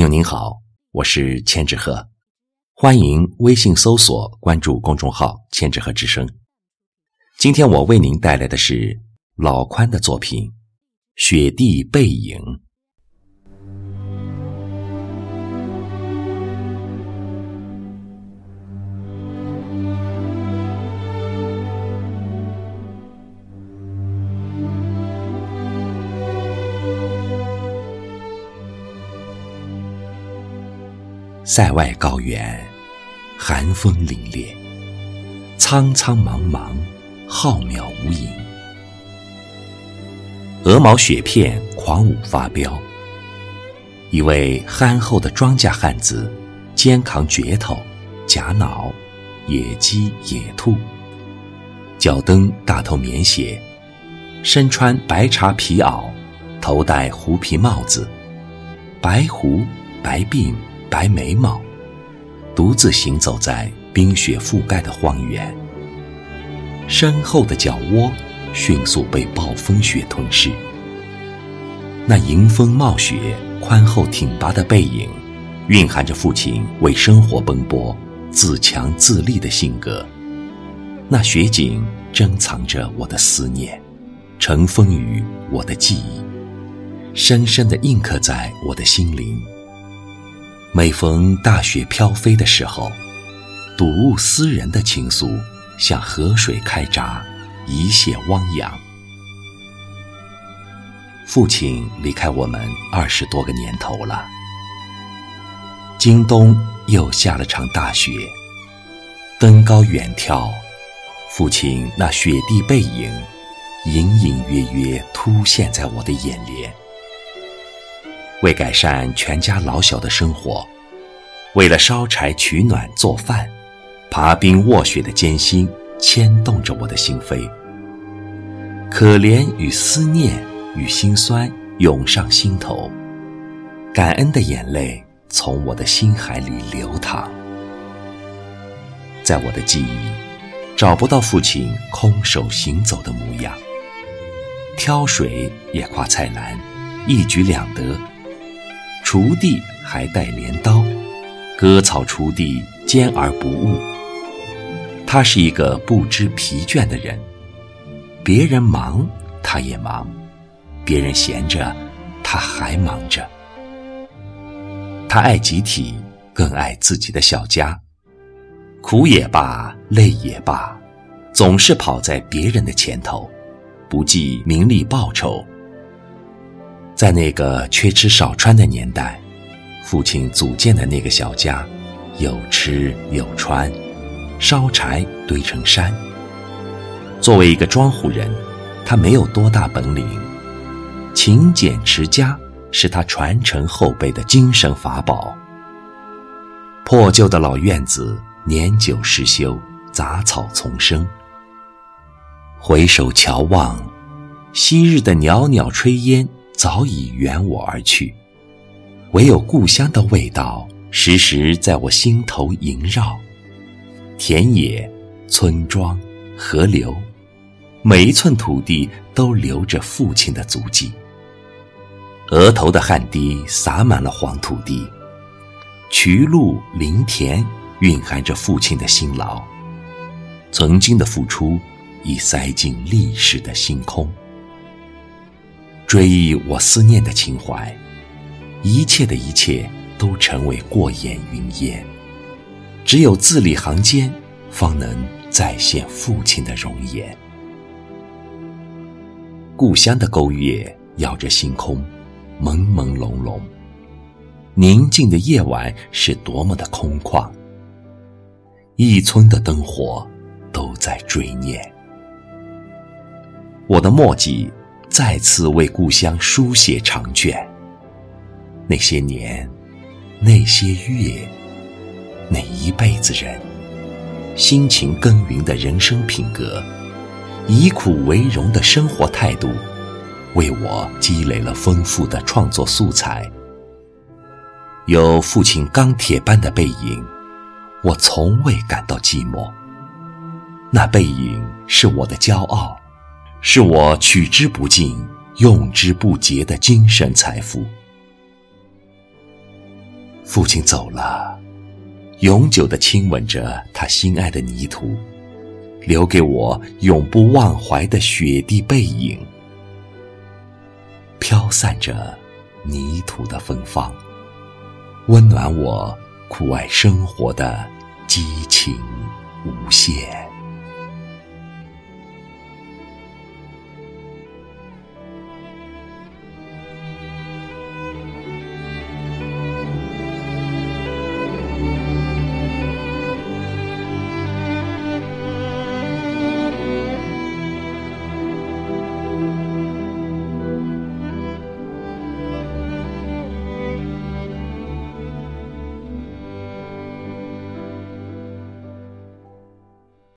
朋友您好，我是千纸鹤，欢迎微信搜索关注公众号“千纸鹤之声”。今天我为您带来的是老宽的作品《雪地背影》。塞外高原，寒风凛冽，苍苍茫茫，浩渺无垠。鹅毛雪片狂舞发飙，一位憨厚的庄稼汉子，肩扛镢头、夹脑、野鸡、野兔，脚蹬大头棉鞋，身穿白茶皮袄，头戴狐皮帽子，白胡白鬓。白眉毛，独自行走在冰雪覆盖的荒原。身后的脚窝迅速被暴风雪吞噬。那迎风冒雪、宽厚挺拔的背影，蕴含着父亲为生活奔波、自强自立的性格。那雪景珍藏着我的思念，尘封于我的记忆，深深地印刻在我的心灵。每逢大雪飘飞的时候，睹物思人的情愫像河水开闸，一泻汪洋。父亲离开我们二十多个年头了，今冬又下了场大雪，登高远眺，父亲那雪地背影，隐隐约约突现在我的眼帘。为改善全家老小的生活，为了烧柴取暖做饭，爬冰卧雪的艰辛牵动着我的心扉。可怜与思念与心酸涌上心头，感恩的眼泪从我的心海里流淌。在我的记忆，找不到父亲空手行走的模样。挑水也挎菜篮，一举两得。锄地还带镰刀，割草锄地坚而不误。他是一个不知疲倦的人，别人忙他也忙，别人闲着他还忙着。他爱集体，更爱自己的小家，苦也罢，累也罢，总是跑在别人的前头，不计名利报酬。在那个缺吃少穿的年代，父亲组建的那个小家，有吃有穿，烧柴堆成山。作为一个庄户人，他没有多大本领，勤俭持家是他传承后辈的精神法宝。破旧的老院子，年久失修，杂草丛生。回首瞧望，昔日的袅袅炊烟。早已远我而去，唯有故乡的味道时时在我心头萦绕。田野、村庄、河流，每一寸土地都留着父亲的足迹。额头的汗滴洒满了黄土地，渠路、林田蕴含着父亲的辛劳。曾经的付出已塞进历史的星空。追忆我思念的情怀，一切的一切都成为过眼云烟，只有字里行间，方能再现父亲的容颜。故乡的勾月摇着星空，朦朦胧胧，宁静的夜晚是多么的空旷，一村的灯火都在追念，我的墨迹。再次为故乡书写长卷。那些年，那些月，那一辈子人，辛勤耕耘的人生品格，以苦为荣的生活态度，为我积累了丰富的创作素材。有父亲钢铁般的背影，我从未感到寂寞。那背影是我的骄傲。是我取之不尽、用之不竭的精神财富。父亲走了，永久的亲吻着他心爱的泥土，留给我永不忘怀的雪地背影，飘散着泥土的芬芳，温暖我酷爱生活的激情无限。